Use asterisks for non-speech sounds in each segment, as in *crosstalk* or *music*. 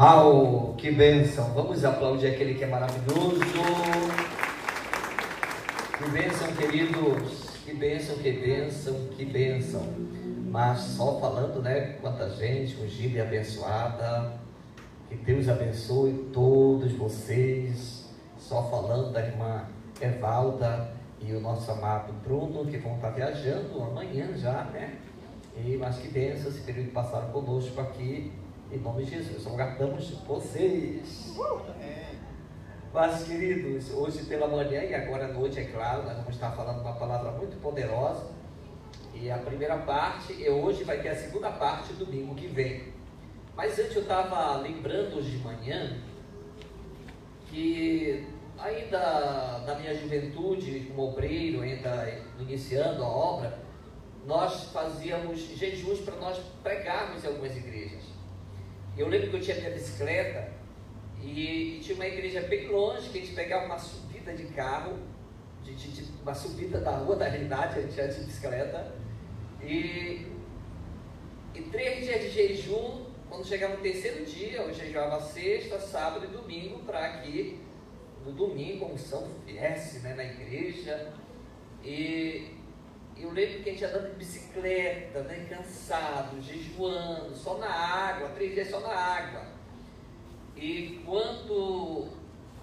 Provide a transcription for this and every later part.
Uau, que bênção! Vamos aplaudir aquele que é maravilhoso. Que bênção, queridos. Que bênção, que bênção, que bênção. Mas só falando, né? Quanta gente ungida e abençoada. Que Deus abençoe todos vocês. Só falando da irmã Evalda e o nosso amado Bruno, que vão estar viajando amanhã já, né? E, mas que bênção esse período que passaram conosco aqui em nome de Jesus, aguardamos vocês. Mas, queridos, hoje pela manhã e agora à noite, é claro, nós vamos estar falando uma palavra muito poderosa. E a primeira parte, e hoje vai ter a segunda parte domingo que vem. Mas antes eu estava lembrando hoje de manhã que ainda na minha juventude, como obreiro, ainda iniciando a obra, nós fazíamos jejuns para nós pregarmos em algumas igrejas. Eu lembro que eu tinha minha bicicleta e, e tinha uma igreja bem longe que a gente pegava uma subida de carro, de, de, de uma subida da rua *laughs* da realidade, a gente de bicicleta. E, e três dias de jejum, quando chegava no terceiro dia, eu jejuava sexta, sábado e domingo para que no domingo a unção viesse né, na igreja. E eu lembro que a gente andando de bicicleta, né, cansado, jejuando, só na água, três dias só na água. E quando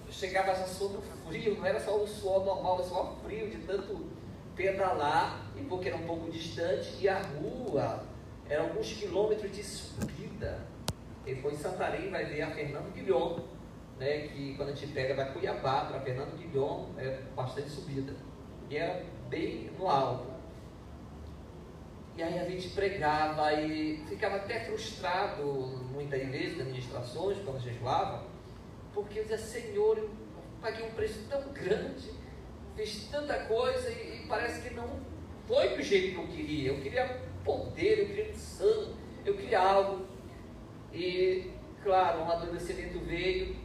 chegava já sobre o frio, não era só o suor normal, era só frio de tanto pedalar, e porque era um pouco distante, e a rua era alguns quilômetros de subida. E foi em Santarém, vai ver a Fernando Guilhom, né, que quando a gente pega da Cuiabá para Fernando Guilhom, é bastante subida. E era bem no alto. E aí a gente pregava e ficava até frustrado, muitas vezes, nas ministrações, quando jejuava, porque eu dizia, Senhor, eu paguei um preço tão grande, fiz tanta coisa e, e parece que não foi do jeito que eu queria. Eu queria poder, eu queria unção, eu queria algo. E, claro, um adolescimento veio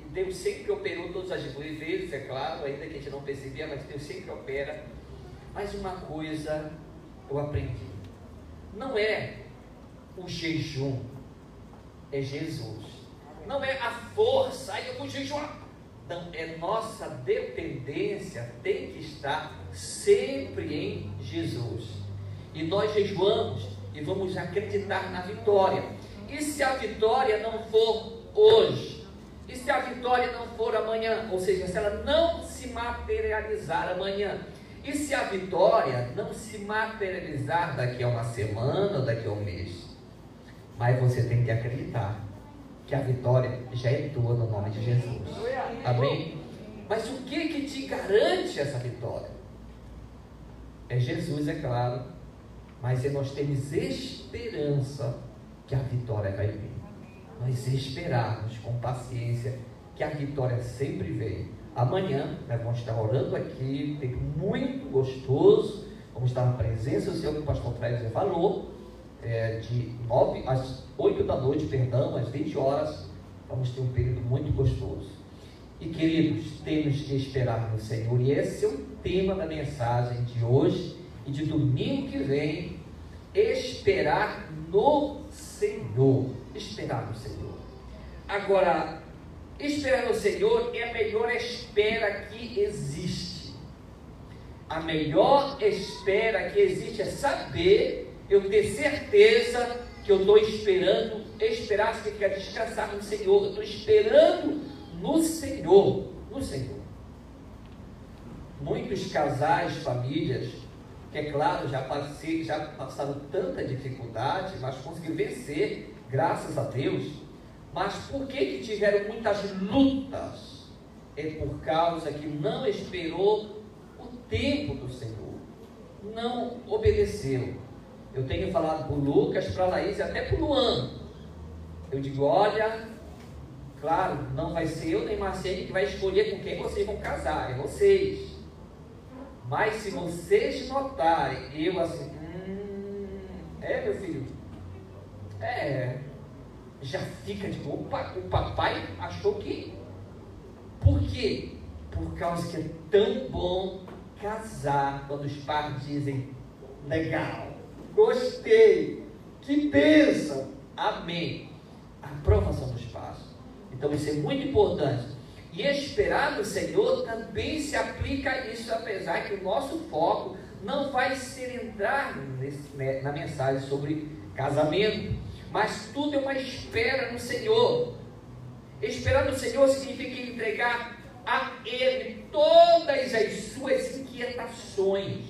e Deus sempre operou todas as vezes, é claro, ainda que a gente não percebia, mas Deus sempre opera. Mas uma coisa eu aprendi. Não é o jejum, é Jesus. Não é a força, aí eu vou jejuar. Não, é nossa dependência tem que estar sempre em Jesus. E nós jejuamos e vamos acreditar na vitória. E se a vitória não for hoje? E se a vitória não for amanhã? Ou seja, se ela não se materializar amanhã? E se a vitória não se materializar daqui a uma semana daqui a um mês? Mas você tem que acreditar que a vitória já é tua no nome de Jesus. Amém? Mas o que que te garante essa vitória? É Jesus, é claro. Mas é nós temos esperança que a vitória vai vir. Nós esperarmos com paciência que a vitória sempre vem. Amanhã nós vamos estar orando aqui, tem muito gostoso. Vamos estar na presença do Senhor, que o pastor Fred falou, é, de 9 às 8 da noite, perdão, às 20 horas. Vamos ter um período muito gostoso. E queridos, temos que esperar no Senhor. E esse é o tema da mensagem de hoje e de domingo que vem. Esperar no Senhor. Esperar no Senhor. Agora, Esperar no Senhor é a melhor espera que existe. A melhor espera que existe é saber, eu ter certeza que eu estou esperando, esperar significa descansar no Senhor, eu estou esperando no Senhor, no Senhor. Muitos casais, famílias, que é claro, já, passei, já passaram tanta dificuldade, mas conseguiram vencer, graças a Deus mas por que, que tiveram muitas lutas? É por causa que não esperou o tempo do Senhor. Não obedeceu. Eu tenho falado para o Lucas, para a Laís e até para o Luan. Eu digo, olha, claro, não vai ser eu nem Marcelo que vai escolher com quem vocês vão casar, é vocês. Mas se vocês notarem, eu assim, hum, é meu filho, é, já fica de opa, o papai achou que. Por quê? Por causa que é tão bom casar quando os pais dizem legal, gostei, que bênção, amém. a aprovação dos passos. Então isso é muito importante. E esperar no Senhor também se aplica a isso, apesar que o nosso foco não vai ser entrar nesse, né, na mensagem sobre casamento, mas tudo é uma espera no Senhor. Esperar no Senhor significa entregar a Ele todas as suas inquietações.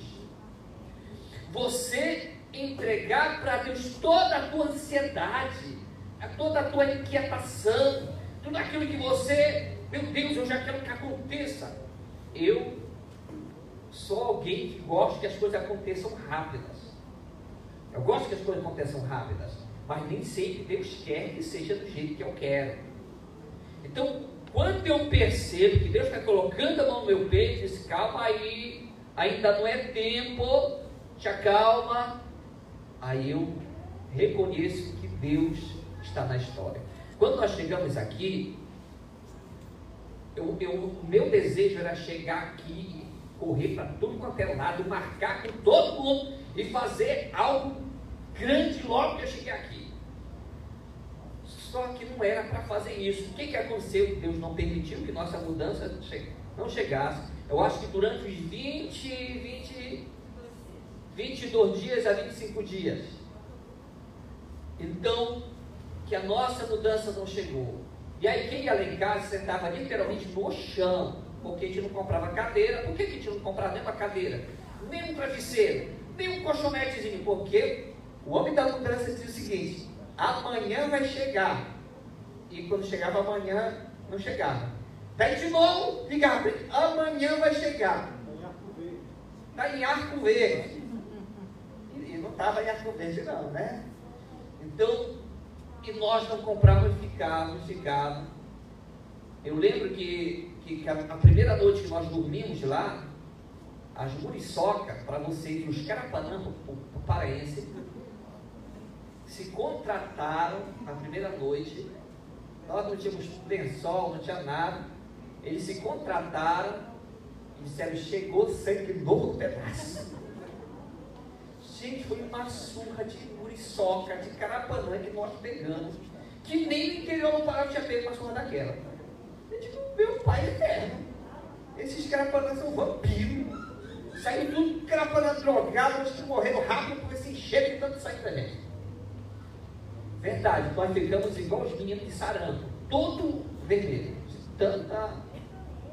Você entregar para Deus toda a tua ansiedade, toda a tua inquietação, tudo aquilo que você, meu Deus, eu já quero que aconteça. Eu sou alguém que gosta que as coisas aconteçam rápidas. Eu gosto que as coisas aconteçam rápidas, mas nem sempre Deus quer que seja do jeito que eu quero. Então, quando eu percebo que Deus está colocando a mão no meu peito, diz, calma aí, ainda não é tempo, te acalma. Aí eu reconheço que Deus está na história. Quando nós chegamos aqui, eu, eu, meu desejo era chegar aqui, correr para tudo quanto é lado, marcar com todo mundo e fazer algo grande logo que eu cheguei aqui. Só que não era para fazer isso. O que, que aconteceu? Deus não permitiu que nossa mudança não chegasse. Eu acho que durante os 20, 20, 22 dias a 25 dias. Então, que a nossa mudança não chegou. E aí quem ia lá em casa sentava literalmente no chão, porque a gente não comprava cadeira. Por que a gente não comprava nem uma cadeira? Nem um travesseiro, nem um colchonetezinho, porque o homem da mudança dizia o seguinte, amanhã vai chegar. E quando chegava amanhã, não chegava. Daí de novo, ligava, amanhã vai chegar. Está em arco verde. E não estava em arco verde não, né? Então, e nós não comprávamos, ficávamos, ficávamos. Eu lembro que, que, que a, a, primeira noite que nós dormimos lá, as muriçocas, para você ir os carapanã, o paraense, se contrataram na primeira noite. Nós não tínhamos lençol, não tinha nada. Eles se contrataram e disseram: chegou sangue novo pedaço. Gente, foi uma surra de muriçoca, de carapanã que nós pegamos, que nem no interior do Pará tinha pego uma surra daquela. Eu digo: meu pai eterno, esses carapanãs são vampiros. Saiu tudo carapanã drogado, acho que morreram rápido por esse enxergo de tanto sair da gente. Verdade, nós ficamos igual os meninos de sarampo, todo vermelho. Tanta,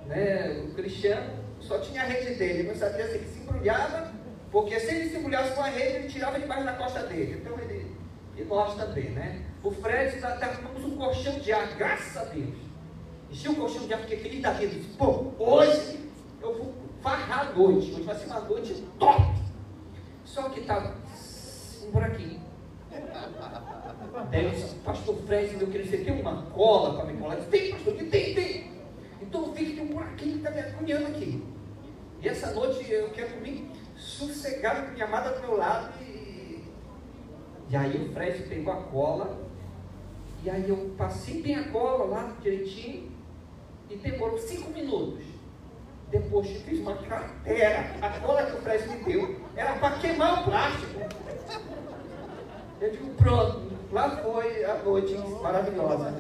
né, o Cristiano só tinha a rede dele, não sabia ele se embrulhava, porque se ele se embrulhasse com a rede, ele tirava debaixo da costa dele. Então ele, e nós também, né? O Fred, nós arrumamos um colchão de ar, graças a Deus. Enchi o colchão de ar, porque feliz da vida. Pô, hoje eu vou farrar a noite, hoje vai ser uma noite top. Só que estava um buraquinho. *laughs* Eu disse, pastor Fred, meu querido, você tem uma cola para me colar? Tem, pastor, tem, tem. Então eu vi que tem um buraquinho que está me agoniando aqui. E essa noite eu quero dormir sossegado com minha amada do meu lado. E, e aí o Fred pegou a cola. E aí eu passei bem a cola lá direitinho. E demorou cinco minutos. Depois eu fiz uma cratera. A cola que o Fred me deu era para queimar o plástico. Eu digo, pronto, lá foi a noite maravilhosa.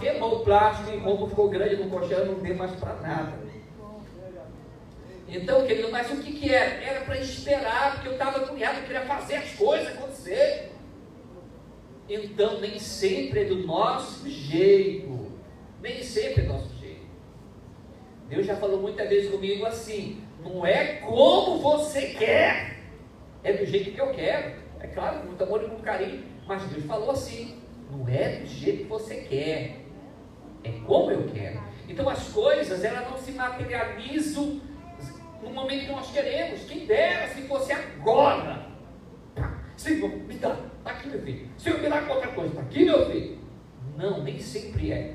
Queimou o plástico, o roubo ficou grande no colchão, não deu mais para nada. Então, querido, mas o que, que era? Era para esperar, porque eu estava cunhado, eu queria fazer as coisas acontecer. Então, nem sempre é do nosso jeito. Nem sempre é do nosso jeito. Deus já falou muitas vezes comigo assim: não é como você quer, é do jeito que eu quero. É claro, muito amor e com carinho, mas Deus falou assim: não é do jeito que você quer, é como eu quero. Então as coisas elas não se materializam no momento que nós queremos. Quem dera se fosse agora. Tá. Senhor, me dá, está aqui meu filho. Senhor, me dá qualquer coisa, está aqui meu filho. Não, nem sempre é.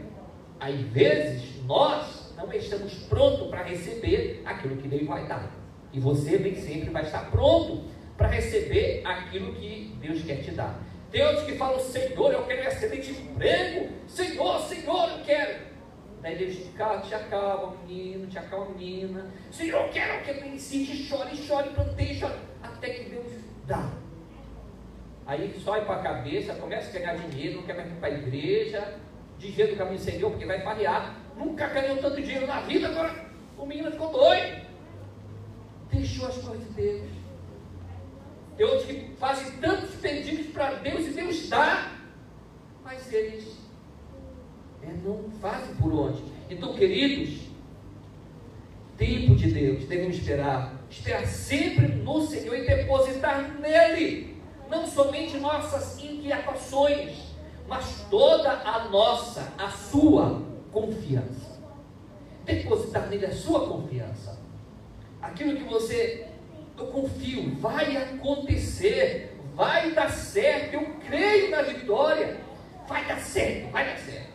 Às vezes nós não estamos prontos para receber aquilo que Deus vai dar. E você nem sempre vai estar pronto para receber aquilo que Deus quer te dar. Tem outros que falam, Senhor, eu quero excelente emprego. Senhor, Senhor, eu quero. Daí Deus te, te acalma, menino, te acalma, menina. Senhor, eu quero que eu insiste, chore, chore, chore. Até que Deus dá. aí sobe para a cabeça, começa a ganhar dinheiro, não quer mais ir para a igreja, desvia do caminho Senhor, porque vai farrear. Nunca ganhou tanto dinheiro na vida, agora o menino ficou doido. Deixou as coisas de Deus. Outros que fazem tantos pedidos para Deus e Deus dá, mas eles é, não fazem por onde. Então, queridos, tempo de Deus, devemos esperar, esperar sempre no Senhor e depositar nele, não somente nossas inquietações, mas toda a nossa, a sua confiança. Depositar nele a sua confiança. Aquilo que você, eu confio, vai acontecer, vai dar certo, eu creio na vitória, vai dar certo, vai dar certo.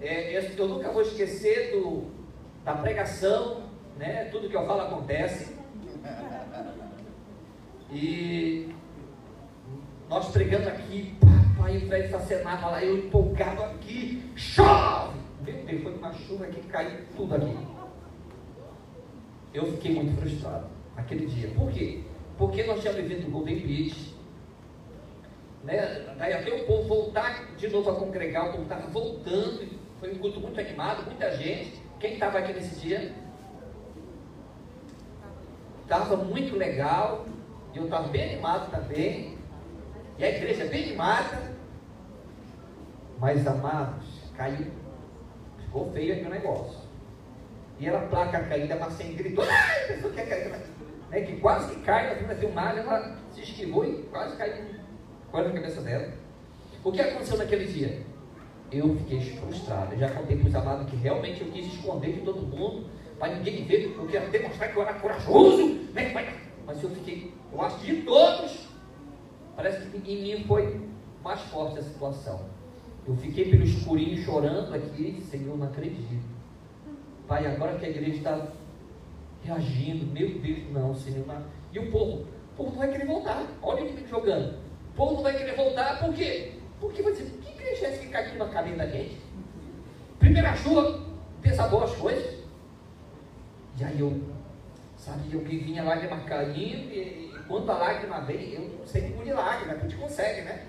É, eu nunca vou esquecer do, da pregação, né? Tudo que eu falo acontece. E nós pregando aqui, papai, o velho estacionava lá, eu empolgado aqui, chove! Meu Deus, foi uma chuva que caiu tudo aqui. Eu fiquei muito frustrado naquele dia. Por quê? Porque nós tínhamos vivido o Golden Beach. Né? Daí até o povo voltar de novo a congregar, o povo estava voltando. Foi um culto muito animado, muita gente. Quem estava aqui nesse dia? Estava muito legal. Eu estava bem animado também. E a igreja bem animada. Mas, amados, caiu. Ficou feio aqui o negócio. E era placa caída, mas sem gritou. Ai, pessoa que é caída. Né, que quase que cai na frente da filmagem, ela se esquivou e quase caiu quase na cabeça dela. O que aconteceu naquele dia? Eu fiquei frustrado. Eu já contei para os amados que realmente eu quis esconder de todo mundo, para ninguém ver, eu queria demonstrar que eu era corajoso. Né? Mas eu fiquei, eu acho de todos, parece que em mim foi mais forte a situação. Eu fiquei pelo escurinho chorando aqui, Senhor, não acredito. Pai, agora que a igreja está reagindo, meu Deus, não, Senhor. Não. E o povo, o povo não vai querer voltar. Olha o está jogando. O povo não vai querer voltar, por quê? Porque vai dizer, que igreja é essa que cai aqui na cabeça da gente? Primeira chuva, desabou as coisas. E aí eu, sabe, eu que vinha lágrima caindo, e, e quando a lágrima vem, eu não sei engolir lágrima, a gente consegue, né?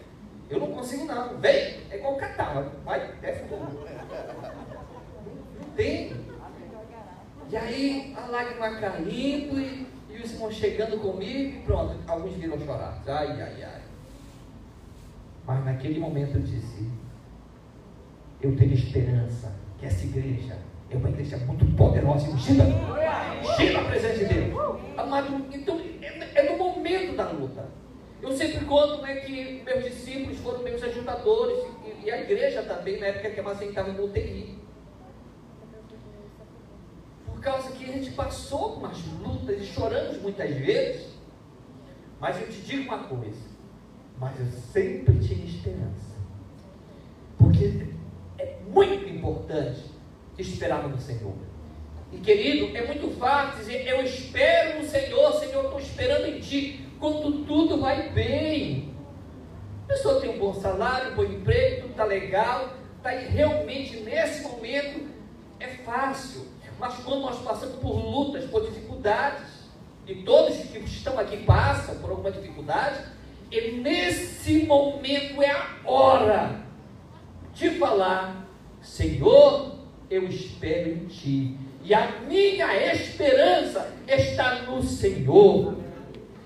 Eu não consigo não. Vem, é igual catar, vai, fogo. Não tem. E aí a lágrima caindo e, e os irmãos chegando comigo e pronto, alguns viram chorar. Ai, ai, ai. Mas naquele momento eu disse, eu tenho esperança que essa igreja é uma igreja muito poderosa ungida. Ungida a presença de Deus. Amado, então é, é no momento da luta. Eu sempre conto né, que meus discípulos foram meus ajudadores e, e a igreja também, na época que a Macen estava no UTI. Causa que a gente passou umas lutas e choramos muitas vezes. Mas eu te digo uma coisa, mas eu sempre tinha esperança. Porque é muito importante esperar no Senhor. E querido, é muito fácil dizer, eu espero no Senhor, Senhor, estou esperando em Ti quando tudo vai bem. A pessoa tem um bom salário, um bom emprego, tudo está legal, está realmente nesse momento é fácil. Mas quando nós passamos por lutas, por dificuldades, e todos que estão aqui passam por alguma dificuldade, e nesse momento é a hora de falar: Senhor, eu espero em Ti, e a minha esperança está no Senhor.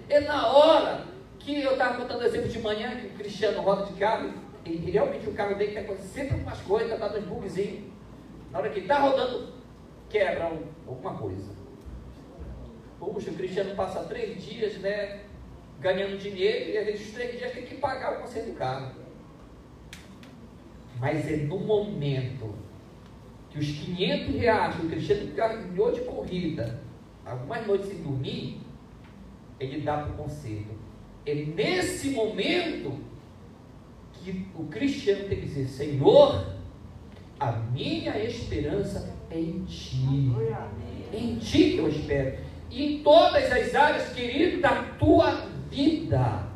É na hora que eu estava contando exemplo de manhã, que o Cristiano roda de carro, e realmente o carro dele tem sempre umas coisas, está dando uns bugzinhos. Na hora que está rodando, quebra um, alguma coisa. Puxa, o Cristiano passa três dias, né? Ganhando dinheiro, e às vezes três dias tem que pagar o conselho do carro. Mas é no momento que os 500 reais que o Cristiano ganhou de corrida, algumas noites sem dormir, ele dá para o conselho. É nesse momento que o cristiano tem que dizer: Senhor, a minha esperança em Ti. Em Ti que eu espero. E em todas as áreas, querido, da tua vida.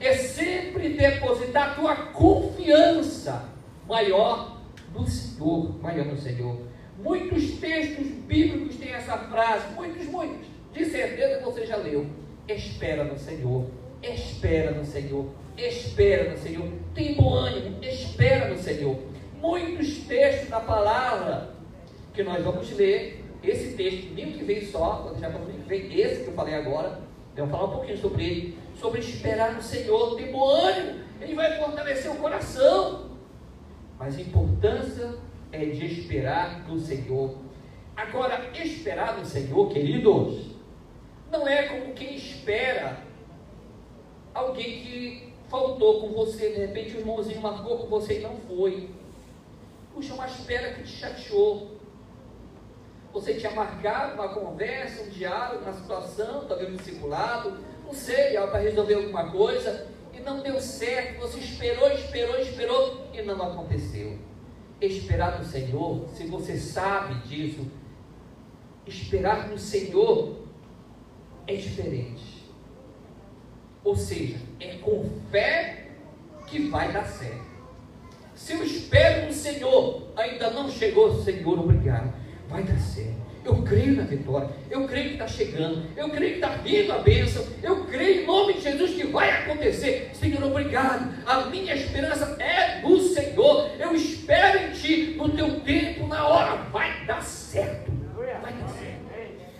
É sempre depositar a tua confiança maior no Senhor, maior no Senhor. Muitos textos bíblicos têm essa frase, muitos, muitos. De certeza você já leu espera no Senhor, espera no Senhor. espera no Senhor. Tem bom ânimo, espera no Senhor. Muitos textos da palavra que nós vamos ler, esse texto, nem o que vem só, já vamos ver esse que eu falei agora, eu vou falar um pouquinho sobre ele, sobre esperar no Senhor, ter bom ânimo, ele vai fortalecer o coração. Mas a importância é de esperar no Senhor. Agora, esperar no Senhor, queridos, não é como quem espera alguém que faltou com você, de repente o irmãozinho marcou com você e não foi. Puxa, uma espera que te chateou. Você tinha marcado uma conversa, um diálogo, uma situação, talvez um discipulado, não sei, para resolver alguma coisa, e não deu certo. Você esperou, esperou, esperou e não aconteceu. Esperar no Senhor, se você sabe disso, esperar no Senhor é diferente. Ou seja, é com fé que vai dar certo. Se eu espero no Senhor, ainda não chegou, Senhor, obrigado, vai dar certo. Eu creio na vitória, eu creio que está chegando, eu creio que está vindo a bênção, eu creio em nome de Jesus que vai acontecer. Senhor, obrigado. A minha esperança é no Senhor. Eu espero em Ti, no teu tempo, na hora, vai dar certo. Vai dar certo.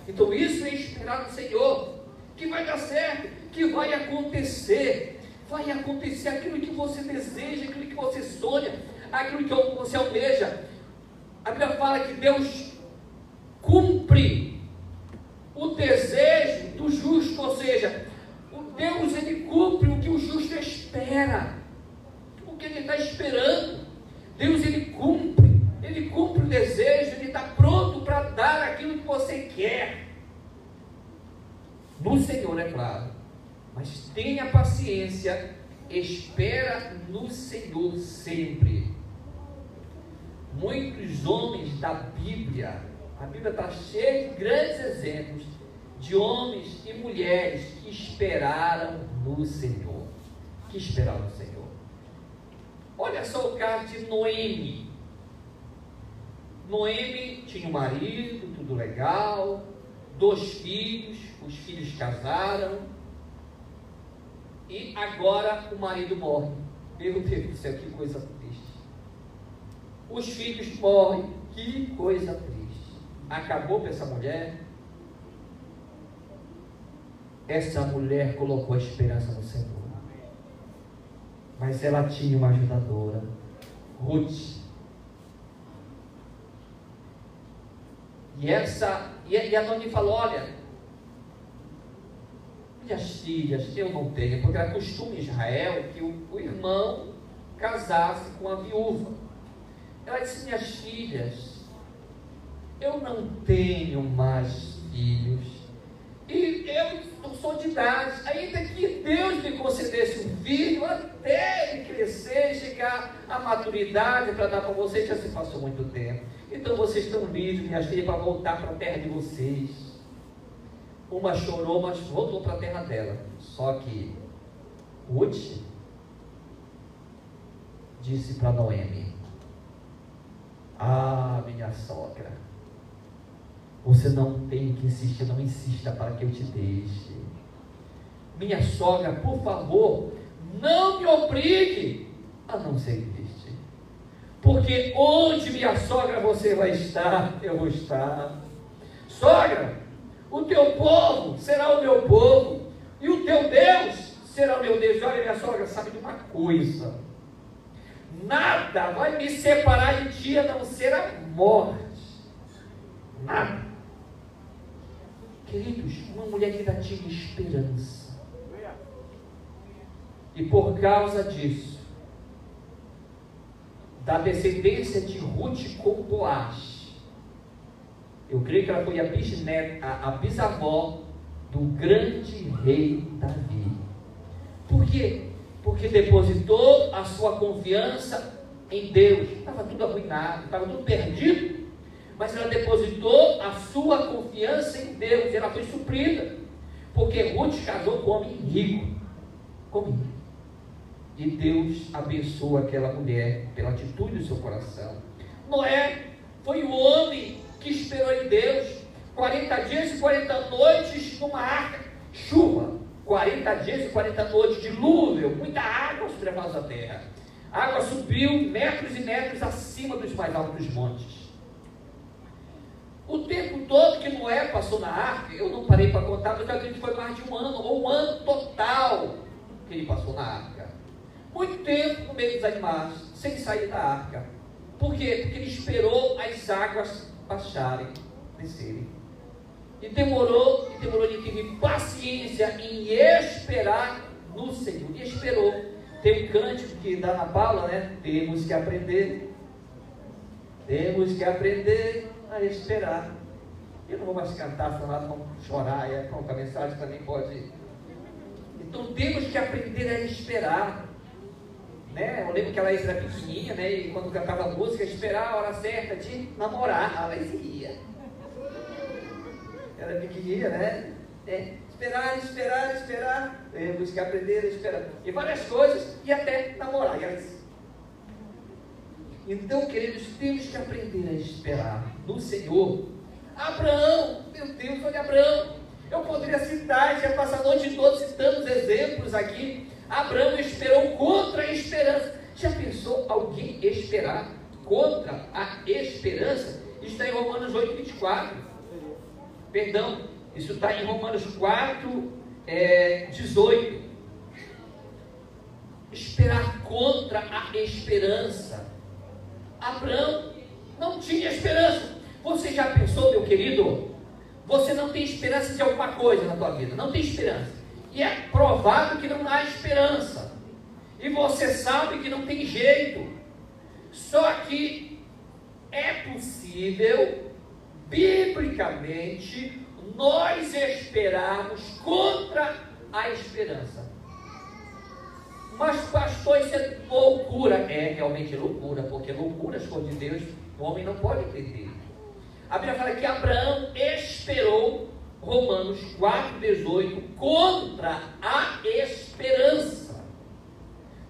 Então isso é esperar no Senhor, que vai dar certo, que vai acontecer. Vai acontecer aquilo que você deseja, aquilo que você sonha, aquilo que você almeja. A Bíblia fala que Deus cumpre o desejo do justo, ou seja, o Deus ele cumpre o que o justo espera, o que ele está esperando. Deus ele cumpre, ele cumpre o desejo, ele está pronto para dar aquilo que você quer. No Senhor, é claro. Mas tenha paciência, espera no Senhor sempre. Muitos homens da Bíblia a Bíblia está cheia de grandes exemplos de homens e mulheres que esperaram no Senhor. Que esperaram no Senhor. Olha só o caso de Noemi. Noemi tinha um marido, tudo legal, dois filhos, os filhos casaram, e agora o marido morre. Meu Deus do céu, que coisa triste. Os filhos morrem, que coisa triste acabou para essa mulher. Essa mulher colocou a esperança no Senhor. Mas ela tinha uma ajudadora, Ruth. E essa, e a Noni falou: Olha, minhas filhas, eu não tenho, porque era costume em Israel que o, o irmão casasse com a viúva. Ela disse: Minhas filhas, eu não tenho mais filhos. E eu sou de idade, ainda que Deus me concedesse um filho, até ele crescer, chegar à maturidade para dar para vocês, já se passou muito tempo. Então vocês estão livres, minhas filhas, para voltar para a terra de vocês. Uma chorou, mas voltou para a terra dela. Só que Ruth disse para Noemi: Ah, minha sogra, você não tem que insistir, não insista para que eu te deixe. Minha sogra, por favor, não me obrigue a não ser triste. Porque onde minha sogra você vai estar, eu vou estar. Sogra, o teu povo será o meu povo, e o teu Deus será o meu Deus. Olha, minha sogra sabe de uma coisa: nada vai me separar de ti a não ser a morte. Nada. Queridos, uma mulher que ainda tinha esperança. E por causa disso, da descendência de Ruth com Boaz, eu creio que ela foi a, bisneta, a, a bisavó do grande rei Davi. Por quê? Porque depositou a sua confiança em Deus. Estava tudo arruinado, estava tudo perdido mas ela depositou a sua confiança em Deus e ela foi suprida, porque Ruth casou com um homem rico. E Deus abençoou aquela mulher pela atitude do seu coração. Noé foi o homem que esperou em Deus 40 dias e 40 noites numa arca, chuva, 40 dias e 40 noites, dilúvio, muita água sobre a face da terra. A água subiu metros e metros acima dos mais altos montes. O tempo todo que Noé passou na arca, eu não parei para contar, mas eu acredito que foi mais de um ano, ou um ano total que ele passou na arca. Muito tempo no meio dos animais, sem sair da arca. Por quê? Porque ele esperou as águas baixarem, descerem. E demorou, e demorou, ele teve paciência em esperar no Senhor. E esperou. Tem um cântico que dá na Paula, né? Temos que aprender. Temos que aprender a esperar. Eu não vou mais cantar, vamos chorar, e a mensagem também pode. Então temos que aprender a esperar. Né? Eu lembro que a Laís era pequenininha, né? E quando cantava música, esperar a hora certa de namorar. A Laís ia. Era pequenininha, né? É, esperar, esperar, esperar. Temos que aprender a esperar. E várias coisas, e até namorar. E disse, então, queridos, temos que aprender a esperar no Senhor. Abraão, meu Deus, olha Abraão. Eu poderia citar, já passar a noite toda citando os exemplos aqui. Abraão esperou contra a esperança. Já pensou alguém esperar contra a esperança? Está em Romanos 8, 24. Perdão, isso está em Romanos 4, é, 18. Esperar contra a esperança. Abraão não tinha esperança. Você já pensou, meu querido? Você não tem esperança de alguma coisa na tua vida, não tem esperança. E é provável que não há esperança. E você sabe que não tem jeito. Só que é possível, biblicamente, nós esperarmos contra a esperança. Mas, pastor, isso é loucura. É realmente loucura, porque loucuras for de Deus, o homem não pode entender. A Bíblia fala que Abraão esperou, Romanos 4,18, contra a esperança.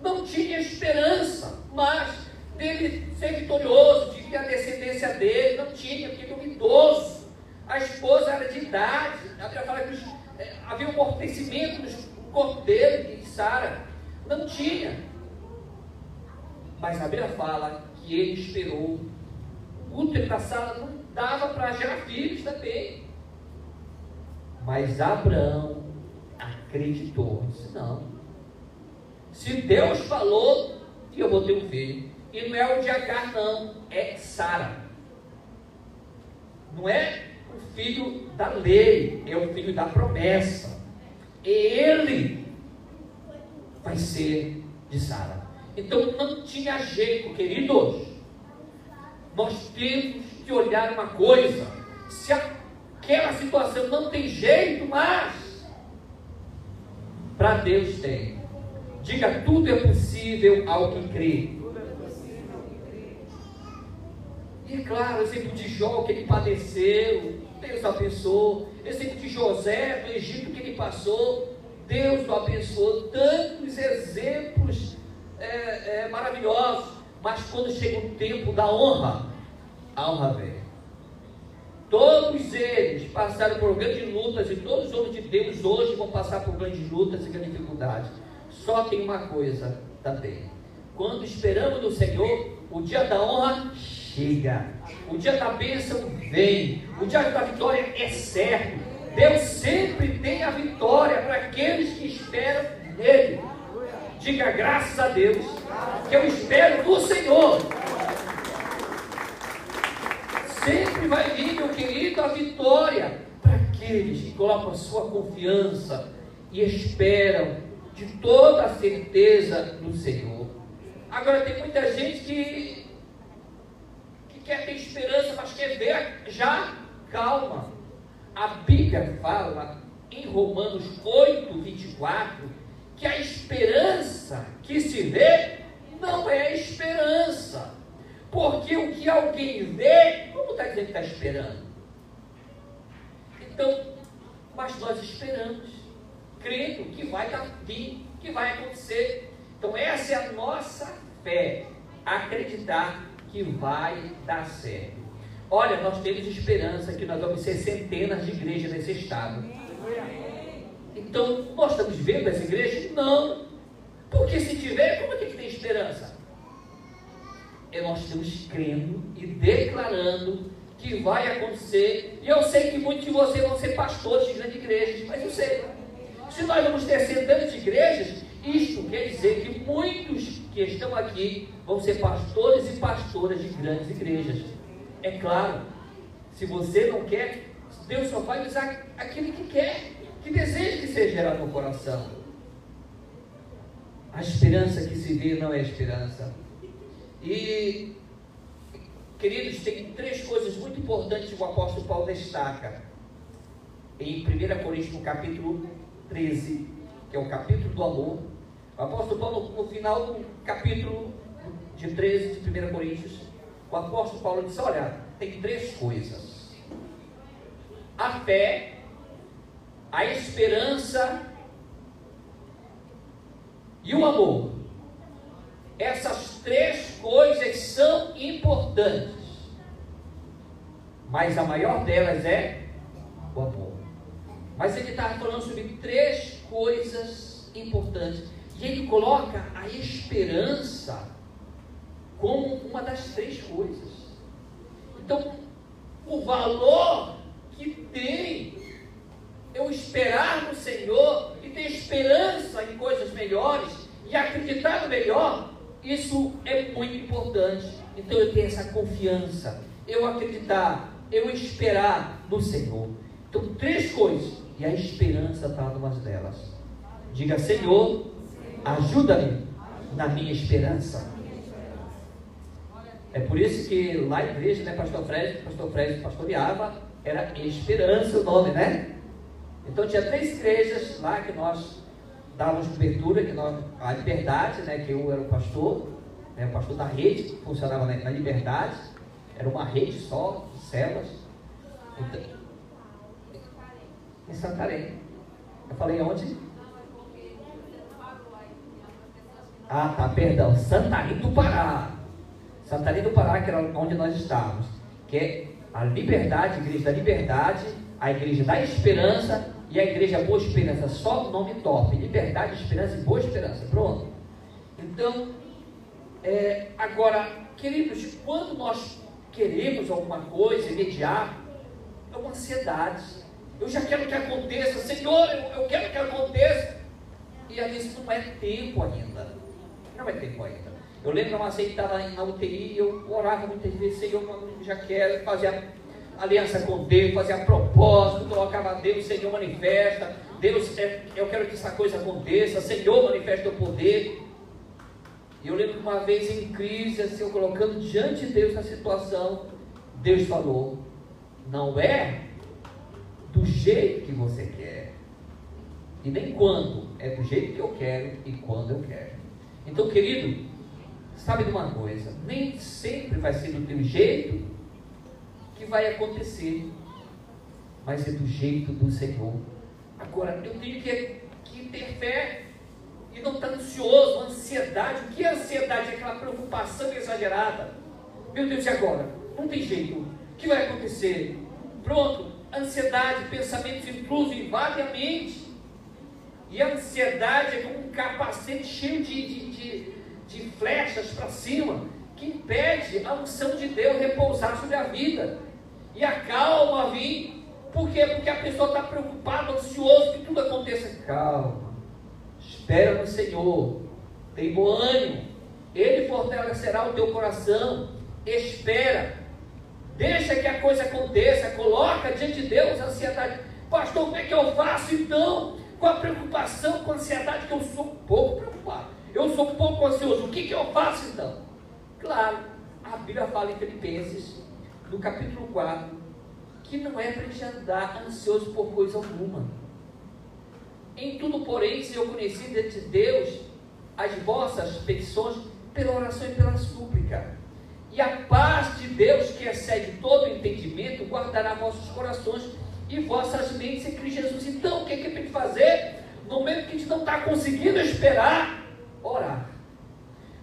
Não tinha esperança, mas dele ser vitorioso, de que a descendência dele não tinha, porque era um idoso. A esposa era de idade. A Bíblia fala que é, havia um amortecimento no corpo dele, de Sara. Não tinha. Mas a Bíblia fala que ele esperou. O útero da sala não dava para gerar filhos também. Mas Abraão acreditou. Disse, não. Se Deus falou, e eu vou ter um filho. E não é o de Agar, não. É Sara. Não é o filho da lei, é o filho da promessa. Ele vai ser de Sara. Então não tinha jeito, queridos. Nós temos que olhar uma coisa. Se aquela situação não tem jeito, mas para Deus tem. Diga, tudo é possível ao que crê. E claro, o exemplo de Jó que ele padeceu, Deus abençoou. Exemplo de José do Egito que ele passou, Deus o abençoou, tantos exemplos é, é, maravilhosos, mas quando chega o tempo da honra, a honra vem. Todos eles passaram por grandes lutas e todos os homens de Deus hoje vão passar por grandes lutas e grandes dificuldades. Só tem uma coisa também. Quando esperamos no Senhor, o dia da honra chega. O dia da bênção vem. O dia da vitória é certo. Deus sempre tem a vitória para aqueles que esperam nele. Diga graças a Deus, que eu espero no Senhor. Sempre vai vir, meu querido, a vitória para aqueles que colocam a sua confiança e esperam de toda a certeza no Senhor. Agora tem muita gente que, que quer ter esperança, mas quer ver já calma. A Bíblia fala em Romanos 8, 24, que a esperança que se vê não é esperança. Porque o que alguém vê, como está dizendo que está esperando? Então, mas nós esperamos, crendo que vai fim, que vai acontecer. Então, essa é a nossa fé, acreditar que vai dar certo. Olha, nós temos esperança que nós vamos ser centenas de igrejas nesse estado. Então, nós estamos vendo essa igreja? Não. Porque se tiver, como é que tem esperança? É nós estamos crendo e declarando que vai acontecer. E eu sei que muitos de vocês vão ser pastores de grandes igrejas, mas eu sei. Se nós vamos ter centenas de igrejas, isto quer dizer que muitos que estão aqui vão ser pastores e pastoras de grandes igrejas. É claro, se você não quer, Deus só vai usar aquele que quer, que deseja que seja gerado no coração. A esperança que se vê não é esperança. E, queridos, tem três coisas muito importantes que o apóstolo Paulo destaca. Em 1 Coríntios, no capítulo 13, que é o capítulo do amor. O apóstolo Paulo, no final do capítulo de 13 de 1 Coríntios, o apóstolo Paulo diz: Olha, tem três coisas: a fé, a esperança e o amor. Essas três coisas são importantes, mas a maior delas é o amor. Mas ele está falando sobre três coisas importantes. E ele coloca a esperança como uma das três coisas. Então, o valor que tem eu esperar no Senhor e ter esperança em coisas melhores e acreditar no melhor, isso é muito importante. Então eu tenho essa confiança, eu acreditar, eu esperar no Senhor. Então, três coisas, e a esperança está numa delas. Diga, Senhor, ajuda-me na minha esperança. É por isso que lá na igreja, né, Pastor Fred, Pastor Fred pastoreava, era Esperança o nome, né? Então tinha três igrejas lá que nós dávamos cobertura, que nós, a Liberdade, né, que eu era o pastor, né, o pastor da rede, que funcionava na, na Liberdade, era uma rede só, células. Então, em Santarém. Eu falei onde? Ah, tá, perdão. Santarém do Pará. Santarém do Pará, que era onde nós estávamos. Que é a Liberdade, a Igreja da Liberdade, a Igreja da Esperança e a Igreja Boa Esperança. Só nome top. Liberdade, Esperança e Boa Esperança. Pronto. Então, é, agora, queridos, quando nós queremos alguma coisa imediata, é uma ansiedade. Eu já quero que aconteça, Senhor, eu, eu quero que aconteça. E às vezes não é tempo ainda. Não é tempo ainda. Eu lembro uma vez que estava na UTI, eu orava muitas vezes, Senhor, já quero fazer aliança com Deus, fazer a propósito, colocava Deus, Senhor, manifesta. Deus, é, eu quero que essa coisa aconteça, Senhor, manifesta o poder. E eu lembro uma vez em crise, assim, eu colocando diante de Deus a situação, Deus falou: não é do jeito que você quer, e nem quando, é do jeito que eu quero e quando eu quero. Então, querido, Sabe de uma coisa? Nem sempre vai ser do teu jeito que vai acontecer, mas é do jeito do Senhor. Agora, eu tenho que, que ter fé e não estar ansioso, ansiedade. O que é ansiedade? É aquela preocupação exagerada. Meu Deus, e agora? Não tem jeito. O que vai acontecer? Pronto, ansiedade, pensamentos intrusos invadem a mente. E a ansiedade é como um capacete cheio de, de, de de flechas para cima, que impede a unção de Deus repousar sobre a vida. E a calma vir. Por quê? Porque a pessoa está preocupada, ansiosa que tudo aconteça. Calma. Espera no Senhor. Tem bom ânimo. Ele fortalecerá o teu coração. Espera. Deixa que a coisa aconteça. Coloca diante de Deus a ansiedade. Pastor, como é que eu faço então? Com a preocupação, com a ansiedade, que eu sou pouco preocupado. Eu sou um pouco ansioso. O que, que eu faço então? Claro, a Bíblia fala em Filipenses, no capítulo 4, que não é para a gente andar ansioso por coisa alguma. Em tudo, porém, se eu conheci de Deus as vossas petições pela oração e pela súplica. E a paz de Deus, que excede todo entendimento, guardará vossos corações e vossas mentes em Cristo Jesus. Então, o que, é que tem que fazer? No momento que a gente não está conseguindo esperar, orar.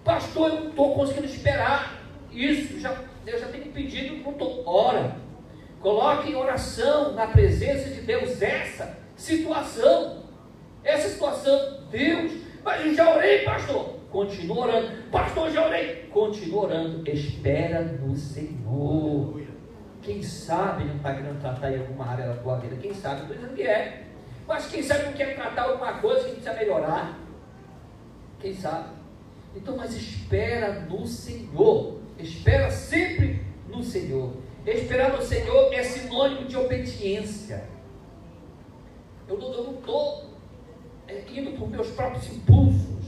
Pastor, eu não estou conseguindo esperar isso, já, eu já tenho pedido, não estou. Ora. Coloque em oração na presença de Deus essa situação. essa situação. Deus, mas eu já orei, pastor. Continua orando. Pastor, já orei. Continua orando. Espera no Senhor. Quem sabe não está querendo tratar em alguma área da tua vida. Quem sabe, não dizendo que é. Mas quem sabe não quer tratar alguma coisa que precisa melhorar. Quem sabe? Então, mas espera no Senhor. Espera sempre no Senhor. Esperar no Senhor é sinônimo de obediência. Eu não estou é, indo por meus próprios impulsos.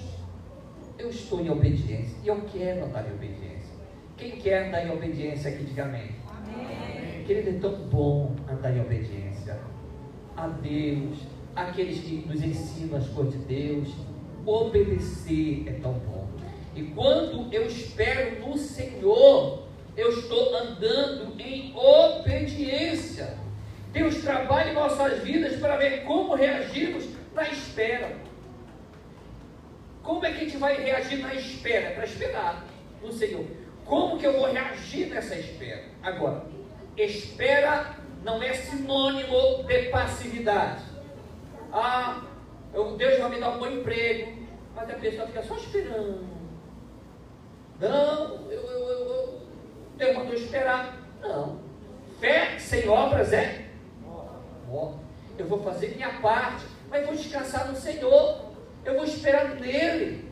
Eu estou em obediência. E eu quero andar em obediência. Quem quer andar em obediência aqui, diga amém. amém. Querido, é tão bom andar em obediência a Deus, aqueles que nos ensinam as coisas de Deus. Obedecer é tão bom. E quando eu espero no Senhor, eu estou andando em obediência. Deus trabalha em nossas vidas para ver como reagimos na espera. Como é que a gente vai reagir na espera? Para esperar no Senhor. Como que eu vou reagir nessa espera? Agora, espera não é sinônimo de passividade. Ah, eu, Deus vai me dar um bom emprego, mas a pessoa fica só esperando. Não, eu, eu, eu, Deus mandou esperar. Não. Fé sem obras é. Eu vou fazer minha parte, mas vou descansar no Senhor. Eu vou esperar nele.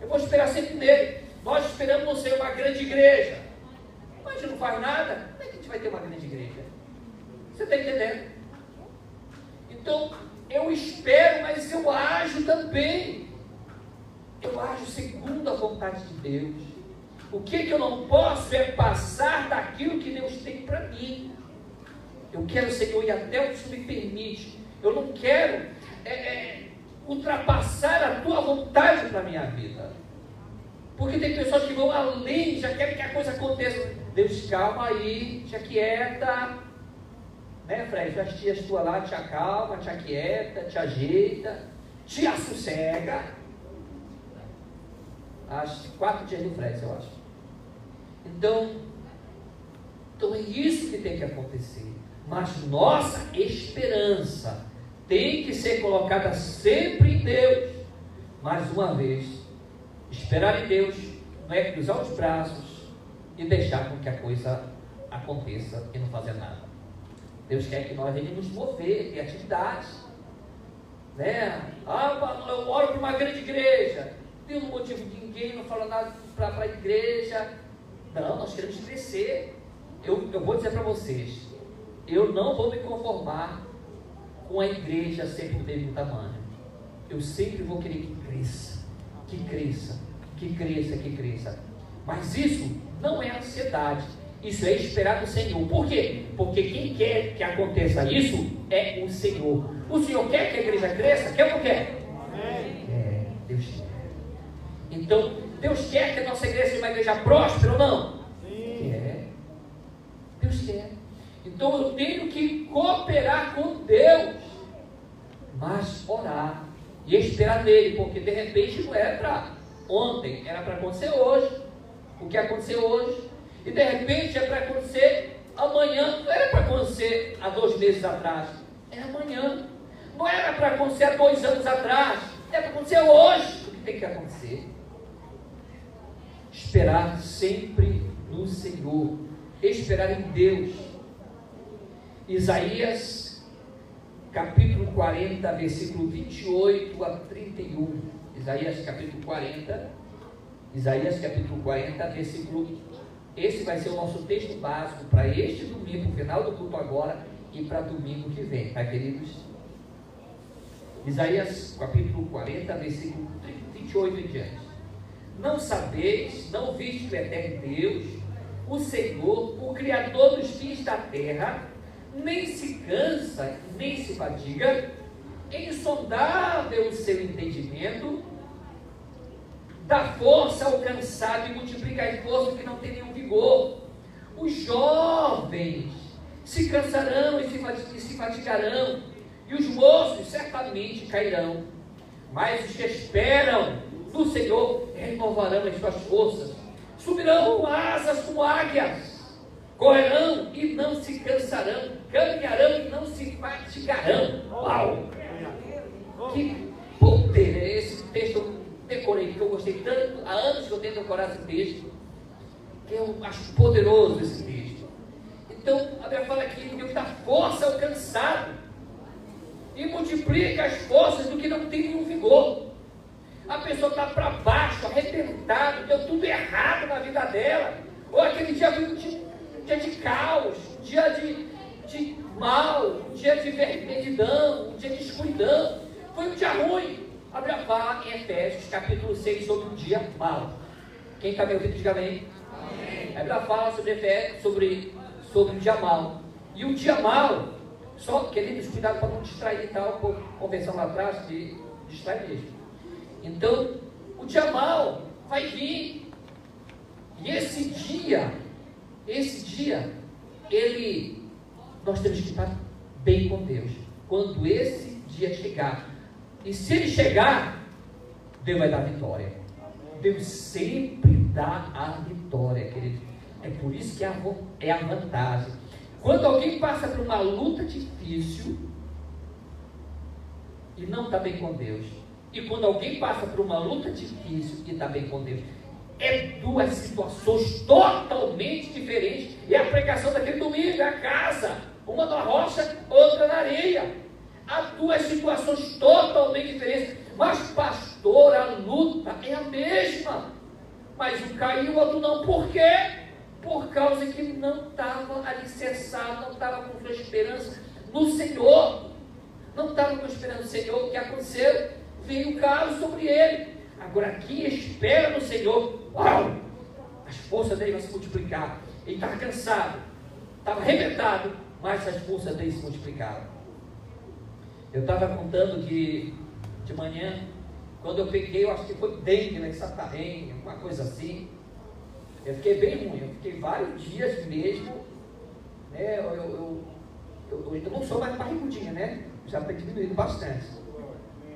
Eu vou esperar sempre nele. Nós esperamos no Senhor uma grande igreja. Mas a gente não faz nada. Como é que a gente vai ter uma grande igreja? Você está entendendo? Então, eu espero, mas eu ajo também. Eu ajo segundo a vontade de Deus. O que, que eu não posso é passar daquilo que Deus tem para mim. Eu quero, Senhor, ir até o que me permite. Eu não quero é, é, ultrapassar a tua vontade para a minha vida. Porque tem pessoas que vão além, já querem que a coisa aconteça. Deus, calma aí, te aquieta. Né, Fred? As tias tuas lá te acalma, te aquieta, te ajeita, te assossega. As quatro dias do Fred, eu acho. Então, então é isso que tem que acontecer. Mas nossa esperança tem que ser colocada sempre em Deus. Mais uma vez, esperar em Deus não é cruzar os braços e deixar com que a coisa aconteça e não fazer nada. Deus quer que nós venhamos mover, ter atividades. Né? Ah, eu oro para uma grande igreja. Tem um motivo de ninguém não fala nada para a igreja. Não, nós queremos crescer. Eu, eu vou dizer para vocês, eu não vou me conformar com a igreja sempre do mesmo tamanho. Eu sempre vou querer que cresça, que cresça, que cresça, que cresça. Mas isso não é ansiedade. Isso é esperar do Senhor. Por quê? Porque quem quer que aconteça isso é o Senhor. O Senhor quer que a igreja cresça? Quer ou não quer? É, Deus quer. Então, Deus quer que a nossa igreja seja uma igreja próspera ou não? Sim. Quer. Deus quer. Então eu tenho que cooperar com Deus, mas orar e esperar nele, porque de repente não era para ontem, era para acontecer hoje. O que aconteceu hoje, e de repente é para acontecer amanhã, não era para acontecer há dois meses atrás, é amanhã. Não era para acontecer há dois anos atrás, é para acontecer hoje. O que tem que acontecer? Esperar sempre no Senhor, esperar em Deus Isaías, capítulo 40, versículo 28 a 31. Isaías, capítulo 40. Isaías, capítulo 40, versículo. Esse vai ser o nosso texto básico para este domingo, final do culto agora e para domingo que vem, tá, queridos? Isaías, capítulo 40, versículo 28 em diante. Não sabeis, não viste o eterno Deus, o Senhor, o Criador dos fins da terra, nem se cansa, nem se fadiga, é insondável o seu entendimento, dá força ao cansado e multiplica a força que não tem nenhum vigor. Os jovens se cansarão e se fatigarão, e os moços certamente cairão. Mas os que esperam no Senhor renovarão as suas forças, subirão asas como águias correrão e não se cansarão, caminharão e não se fatigarão. Uau! Que poder é esse texto eu decorei, que eu gostei tanto, há anos que eu tento decorar esse texto, que eu acho poderoso esse texto. Então, a Bíblia fala que Deus dá força ao cansado e multiplica as forças do que não tem nenhum vigor. A pessoa está para baixo, arrebentada, deu tudo errado na vida dela. Ou aquele dia foi um dia, um dia de caos, um dia de, de mal, um dia de vermelhidão, um dia de escuridão. Foi um dia ruim. A Bíblia fala em Efésios, capítulo 6, sobre um dia mau. Quem está me ouvindo, diga amém. A Bíblia fala sobre Efésios, sobre, sobre um dia mau. E o dia mau, só queridos, cuidado para não distrair e tal, por convenção lá atrás, de distrair mesmo. Então, o dia mau vai vir. E esse dia, esse dia, ele, nós temos que estar bem com Deus. Quando esse dia chegar, e se ele chegar, Deus vai dar vitória. Deus sempre dá a vitória, querido. É por isso que é a, é a vantagem. Quando alguém passa por uma luta difícil e não está bem com Deus, e quando alguém passa por uma luta difícil e está bem com Deus, é duas situações totalmente diferentes. E a pregação daquele domingo, é a casa, uma na rocha, outra na areia. Há duas situações totalmente diferentes. Mas, pastor, a luta é a mesma. Mas um caiu, o outro não. Por quê? Por causa que não estava alicerçado, não estava com sua esperança no Senhor. Não estava com esperança no Senhor. O que aconteceu? Veio caso sobre ele. Agora, quem espera no Senhor, uau! As forças dele vão se multiplicar. Ele estava cansado, estava arrebentado, mas as forças dele se multiplicaram. Eu estava contando que de manhã, quando eu peguei, eu acho que foi dengue, né? Satarém, alguma coisa assim. Eu fiquei bem ruim, eu fiquei vários dias mesmo. Né? Eu, eu, eu, eu não sou mais barrigudinha, né? Já tem diminuído bastante.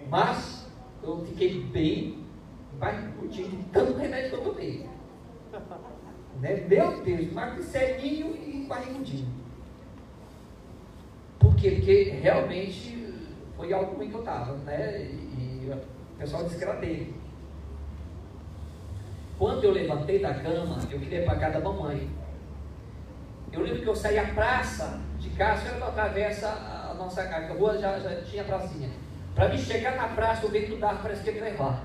Mas eu fiquei bem barrigudinho de tanto remédio que eu tomei. Né? Meu Deus, mais que ceguinho e barrigudinho. Por quê? Porque realmente foi algo ruim que eu estava, né? E, o pessoal dele. Quando eu levantei da cama, eu queria casa da mamãe. Eu lembro que eu saí à praça de casa, eu atravessa a nossa a rua já, já tinha pracinha. Para me chegar na praça, o vento dava, parece que ia levar.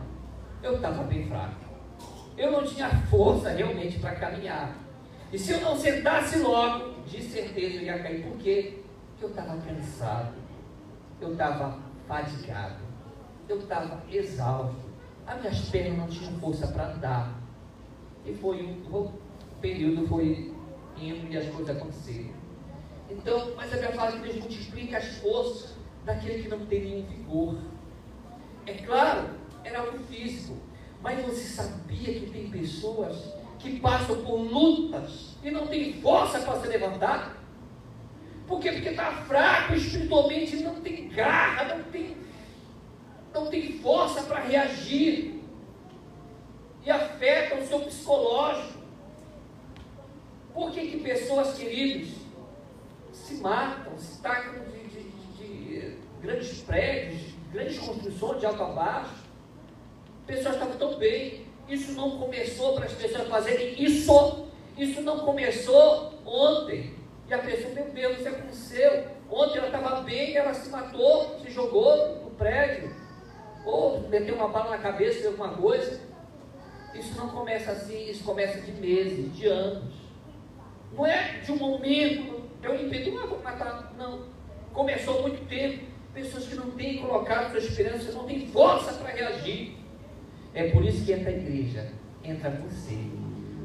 Eu estava bem fraco. Eu não tinha força realmente para caminhar. E se eu não sentasse logo, de certeza eu ia cair. Por quê? Porque eu estava cansado eu estava fadigado, eu estava exausto, as minhas pernas não tinham força para andar. E foi um, o período foi indo e as coisas aconteceram. Então, mas a Bíblia fala que Deus multiplica as forças daquele que não tem nenhum vigor. É claro, era algo físico, mas você sabia que tem pessoas que passam por lutas e não têm força para se levantar? Por quê? Porque está fraco espiritualmente, não tem garra, não tem, não tem força para reagir. E afeta o seu psicológico. Por que, que pessoas queridas se matam, se tacam grandes prédios, grandes construções de alto a baixo? Pessoas estavam tão bem. Isso não começou para as pessoas fazerem isso. Isso não começou ontem. E a pessoa, meu Deus, isso aconteceu. Ontem ela estava bem, ela se matou, se jogou no prédio. Ou meteu uma bala na cabeça, de alguma coisa. Isso não começa assim, isso começa de meses, de anos. Não é de um momento, eu impedi, ah, vou matar. Não. Começou muito tempo. Pessoas que não têm colocado sua esperança, não têm força para reagir. É por isso que entra a igreja, entra você.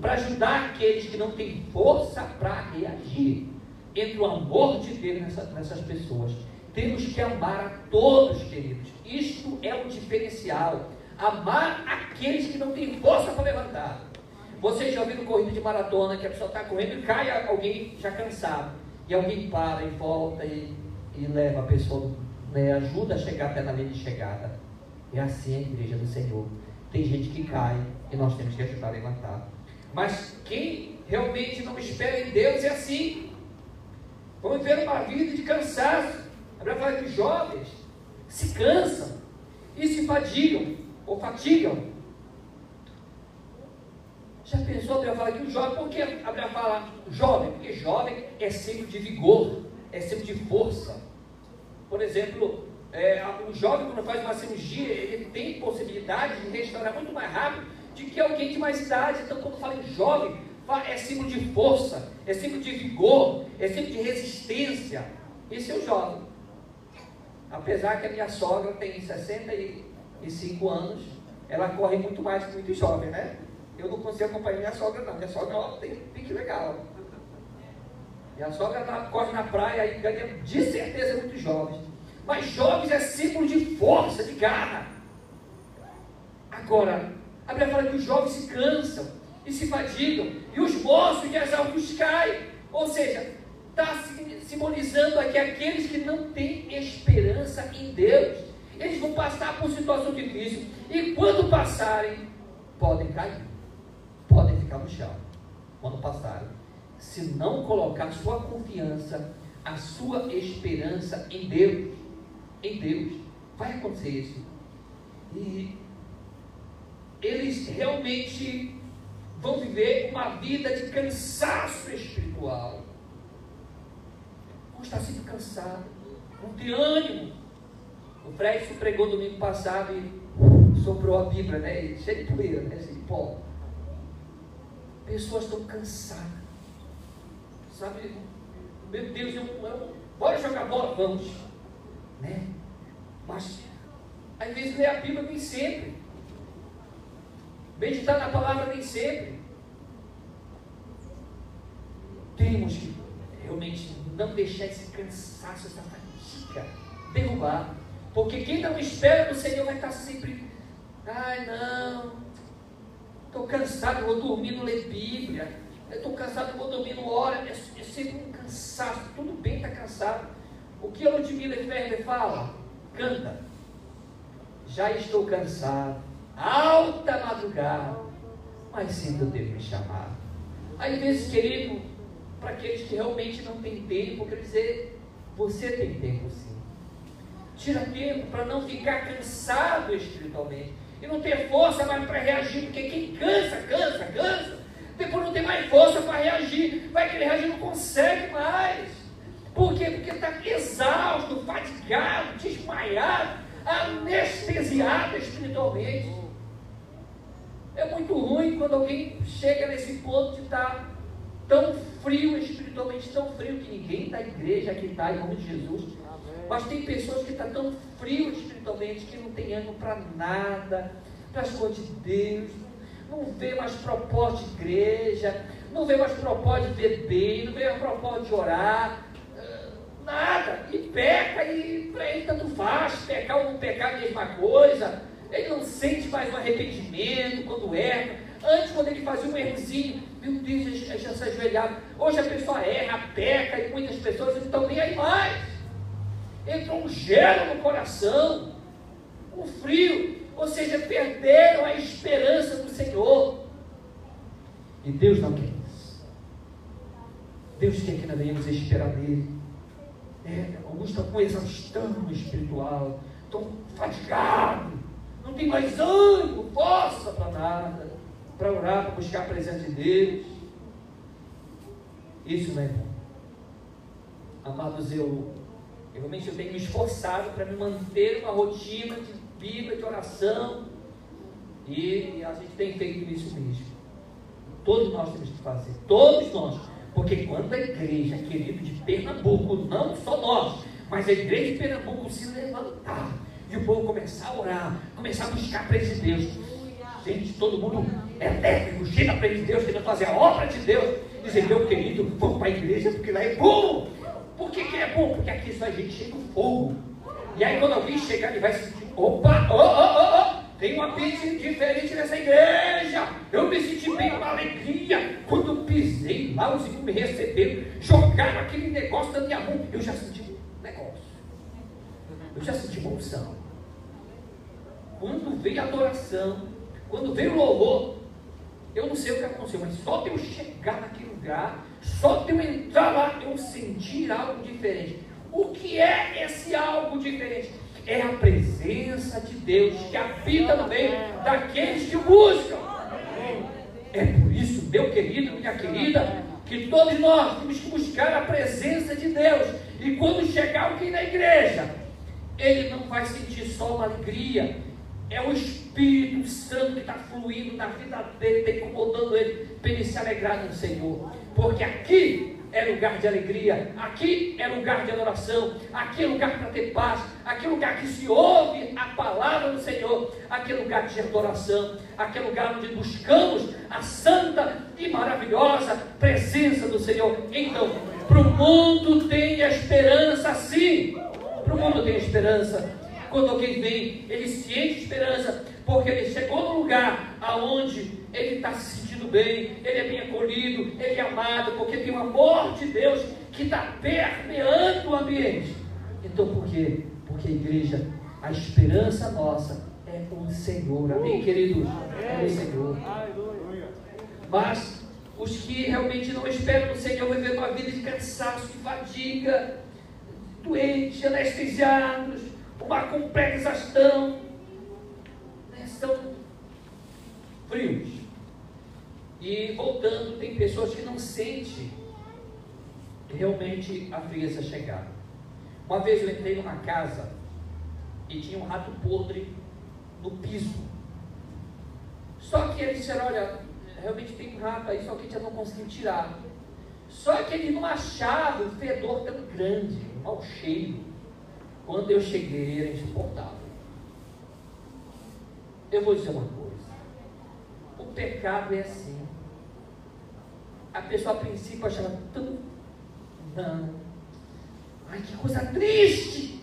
Para ajudar aqueles que não têm força para reagir entre o amor de Deus nessa, nessas pessoas. Temos que amar a todos, queridos. Isto é um diferencial. Amar aqueles que não têm força para levantar. Vocês já ouviram corrida de maratona que a pessoa está correndo e cai alguém já cansado. E alguém para e volta e, e leva a pessoa, né, ajuda a chegar até na linha de chegada. É assim a igreja do Senhor. Tem gente que cai e nós temos que ajudar a levantar. Mas quem realmente não espera em Deus é assim. Vamos viver uma vida de cansaço. A Bíblia fala que os jovens se cansam. e se fadigam, ou fatigam. Já pensou, Abraão fala que o jovem, por que Abraão fala jovem? Porque jovem é símbolo de vigor, é símbolo de força. Por exemplo, é, o jovem quando faz uma cirurgia, ele tem possibilidade de restaurar muito mais rápido do que alguém de mais idade. Então, quando fala em jovem, é símbolo de força, é símbolo de vigor, é símbolo de resistência. Esse é o jovem. Apesar que a minha sogra tem 65 anos, ela corre muito mais que muito jovem, né? Eu não consigo acompanhar minha sogra, não. Minha sogra ó, tem pique legal. Minha sogra tá, corre na praia e ganha de certeza muito jovens. Mas jovens é símbolo de força, de garra. Agora, a Bíblia fala que os jovens se cansam e se fadigam, e os moços de exaustos caem. Ou seja, está simbolizando aqui aqueles que não têm esperança em Deus. Eles vão passar por situação difícil, e quando passarem, podem cair, podem ficar no chão. Quando passarem, se não colocar sua confiança, a sua esperança em Deus, em Deus, vai acontecer isso. E eles realmente vão viver uma vida de cansaço espiritual. Vão estar sempre cansados, não tem ânimo. O Fred pregou domingo passado e soprou a Bíblia, né? Cheio de poeira, né? Assim, pó. Pessoas estão cansadas. Sabe? Meu Deus, eu, eu, bora jogar bola, vamos. Né? Mas, às vezes, ler a Bíblia nem sempre. Meditar na palavra nem sempre. Temos que realmente não deixar esse cansaço, essa fatiga derrubar. Porque quem não espera do Senhor vai estar sempre, ai não, estou cansado, vou dormir, não ler Bíblia. Estou cansado, vou dormir, não hora. É, é sempre um cansaço. Tudo bem estar tá cansado. O que a Ludmilla Ferber fala? Canta. Já estou cansado alta madrugada, mas sinto ter me chamado. Às vezes, querido, para aqueles que realmente não têm tempo, quer dizer, você tem tempo sim. Tira tempo para não ficar cansado espiritualmente e não ter força mais para reagir, porque quem cansa, cansa, cansa, depois não tem mais força para reagir, vai querer reagir, não consegue mais. Por quê? Porque está exausto, fatigado, desmaiado, anestesiado espiritualmente. É muito ruim quando alguém chega nesse ponto de estar tão frio espiritualmente, tão frio que ninguém da igreja aqui está em nome de Jesus. Mas tem pessoas que estão tá tão frio espiritualmente que não tem ânimo para nada, para as coisas de Deus, não vê mais propósito de igreja, não vê mais propósito de beber, não vê mais propósito de orar, eh, nada, e peca, e para ele tanto faz, pecar ou não pecar a mesma coisa ele não sente mais um arrependimento quando erra. Antes, quando ele fazia um errozinho, meu Deus, ele já se ajoelhava. Hoje a pessoa erra, peca, e muitas pessoas não estão nem aí mais. Entrou um gelo no coração, um frio, ou seja, perderam a esperança do Senhor. E Deus não quer isso. Deus quer que nós venhamos esperar nele. É, alguns estão com exaustão espiritual, estão fatigados não tem mais ânimo, força para nada, para orar, para buscar a presença de Deus. Isso não é bom. Amados, eu, realmente eu tenho me esforçado para me manter uma rotina de Bíblia, de oração, e a gente tem feito isso mesmo. Todos nós temos que fazer, todos nós. Porque quando a igreja, querido, de Pernambuco, não só nós, mas a igreja de Pernambuco se levantar e o povo começar a orar, começar a buscar a presença de Deus. Gente, todo mundo é técnico, chega presença de Deus, querendo fazer a obra de Deus. Dizer, meu querido, vamos para a igreja porque lá é bom. Por que, que é bom? Porque aqui só a gente chega o fogo. E aí quando alguém chegar, ele vai sentir, opa, oh, oh, oh, oh. Tem um ambiente diferente nessa igreja. Eu me senti bem, uma alegria. Quando pisei lá, os irmãos me receberam, jogaram aquele negócio da minha mão. Eu já senti um negócio. Eu já senti uma unção quando veio a adoração, quando veio o louvor, eu não sei o que aconteceu, mas só de eu chegar naquele lugar, só de eu entrar lá, eu sentir algo diferente. O que é esse algo diferente? É a presença de Deus que habita no meio daqueles que buscam. É por isso, meu querido, minha querida, que todos nós temos que buscar a presença de Deus. E quando chegar alguém na igreja, ele não vai sentir só uma alegria, é o Espírito Santo que está fluindo na vida dele, está incomodando ele, para ele se alegrar no Senhor. Porque aqui é lugar de alegria, aqui é lugar de adoração, aqui é lugar para ter paz, aqui é lugar que se ouve a palavra do Senhor, aqui é lugar de adoração, aqui é lugar onde buscamos a santa e maravilhosa presença do Senhor. Então, para o mundo tem esperança sim, para o mundo tem esperança. Quando alguém vem, ele se enche de esperança, porque ele chegou no lugar aonde ele está se sentindo bem, ele é bem acolhido, ele é amado, porque tem o amor de Deus que está permeando o ambiente. Então por quê? Porque a igreja, a esperança nossa é o Senhor. Amém, queridos? É o Senhor. Mas os que realmente não esperam no Senhor vivendo uma vida de cansaço, de fadiga, doentes, anestesiados, uma completa exaustão, né, são frios. E voltando, tem pessoas que não sentem realmente a frieza chegar. Uma vez eu entrei numa casa e tinha um rato podre no piso. Só que eles disseram, olha, realmente tem um rato aí, só que a gente não conseguiu tirar. Só que eles não achavam o fedor tão grande, um mau cheiro. Quando eu cheguei, era insuportável. Eu vou dizer uma coisa. O pecado é assim a pessoa a princípio achava tão. Não. Ai, que coisa triste!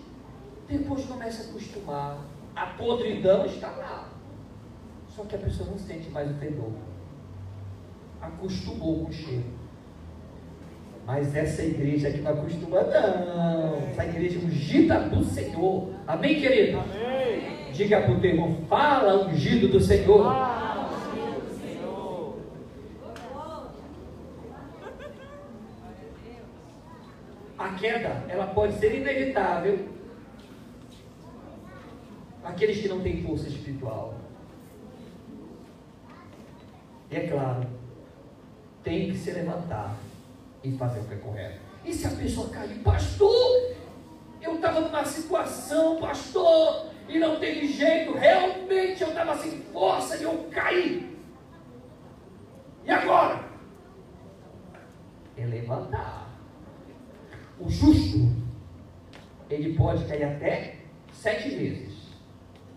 Depois começa a acostumar. A podridão está lá. Só que a pessoa não sente mais o fedor. Acostumou com o cheiro. Mas essa igreja que não acostuma, não. Essa igreja ungida do Senhor. Amém, querido? Amém. Diga para o teu irmão, fala ungido do Senhor. Ah. a queda ela pode ser inevitável. Aqueles que não têm força espiritual. E é claro, tem que se levantar e fazer o que é correto. E se a pessoa cair, pastor, eu estava numa situação, pastor, e não teve jeito, realmente eu estava sem força e eu caí. E agora? É levantar. O justo, ele pode cair até sete vezes,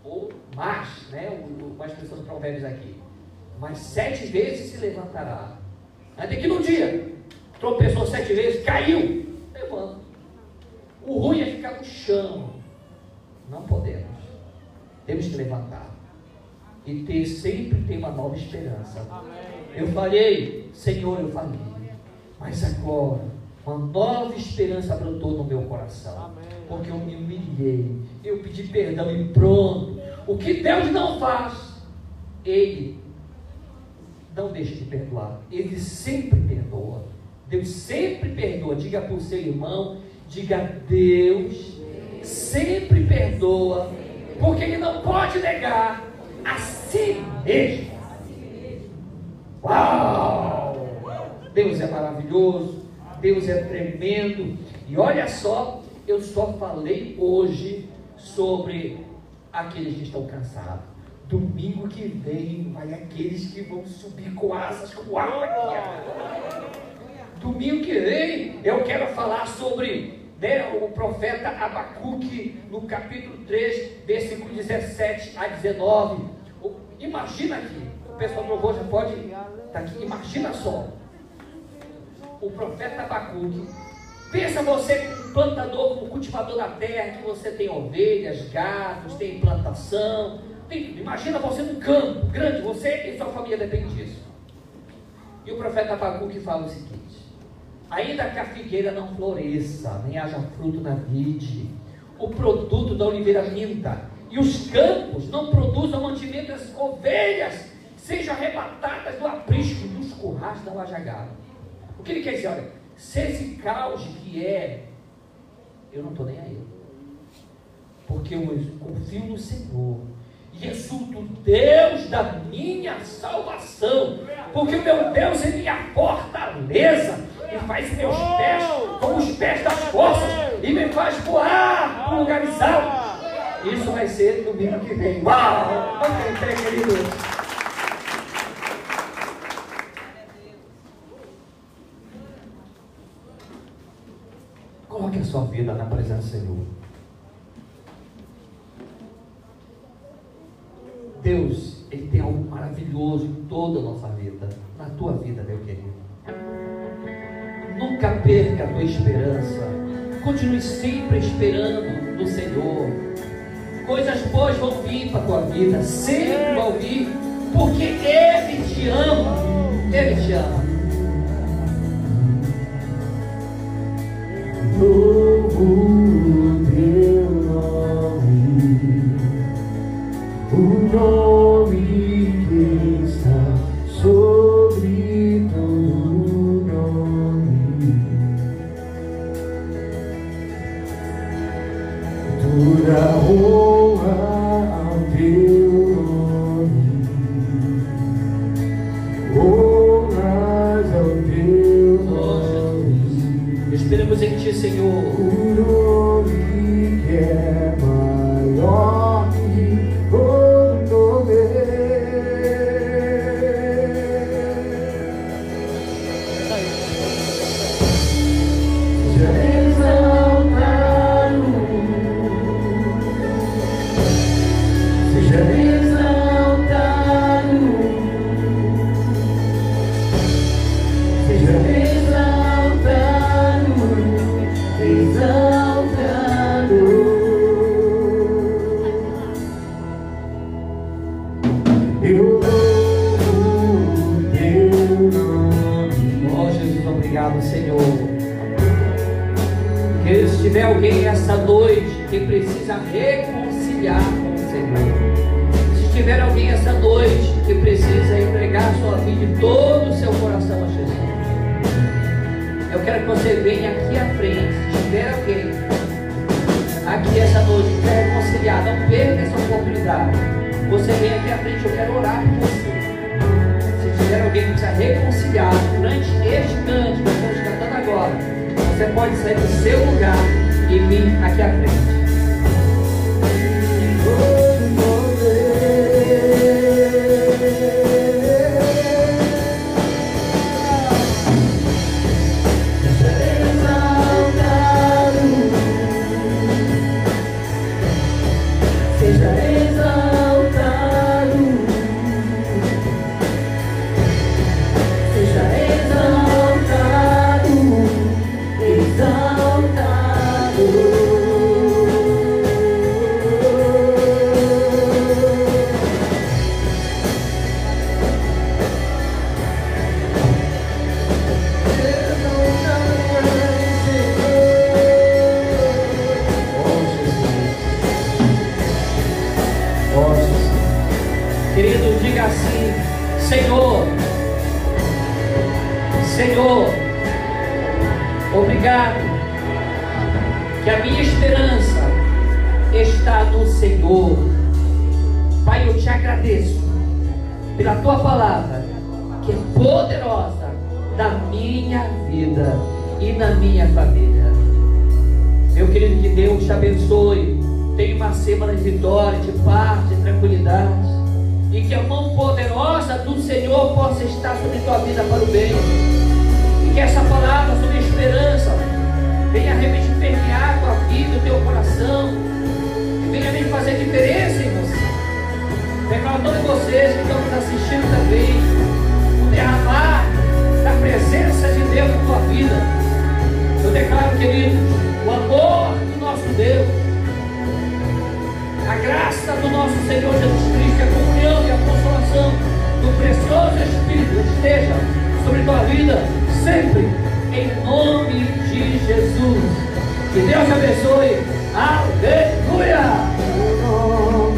ou mais, né? Uma expressão do Provérbios aqui. Mas sete vezes se levantará. Até que no dia, tropeçou sete vezes, caiu, levanta. O ruim é ficar no chão. Não podemos. Temos que levantar. E ter sempre ter uma nova esperança. Eu falei, Senhor, eu falei. Mas agora uma nova esperança brotou no meu coração. Amém. Porque eu me humilhei. Eu pedi perdão e pronto. O que Deus não faz, Ele não deixa de perdoar. Ele sempre perdoa. Deus sempre perdoa. Diga para o seu irmão, diga Deus sempre perdoa. Porque Ele não pode negar a si mesmo. Uau! Deus é maravilhoso. Deus é tremendo. E olha só, eu só falei hoje sobre aqueles que estão cansados. Domingo que vem vai aqueles que vão subir com asas com águia. Domingo que vem eu quero falar sobre né, o profeta Abacuque no capítulo 3, versículo 17 a 19. Imagina aqui, o pessoal do louvor já pode estar tá aqui, imagina só o profeta Abacuque. Pensa você como plantador, como cultivador da terra, que você tem ovelhas, gatos, tem plantação, tem, imagina você num campo grande, você e sua família dependem disso. E o profeta Abacuque fala o seguinte: ainda que a figueira não floresça, nem haja fruto na vide, o produto da oliveira minta, e os campos não produzam mantimento, as ovelhas sejam arrebatadas do aprisco, dos currais da lajagada. O que ele quer dizer? Olha, se esse caos que é, eu não estou nem aí. Porque eu confio no Senhor. E exulto Deus da minha salvação. Porque o meu Deus, ele é minha fortaleza. E faz meus pés como os pés das forças. E me faz voar para lugares altos. Isso vai ser domingo que vem. Uau! Vamos entrar. Coloque a sua vida na presença do Senhor. Deus, Ele tem algo maravilhoso em toda a nossa vida, na tua vida, meu querido. Nunca perca a tua esperança. Continue sempre esperando no Senhor. Coisas boas vão vir para a tua vida, sempre vão vir, porque Ele te ama. Ele te ama. Who knows?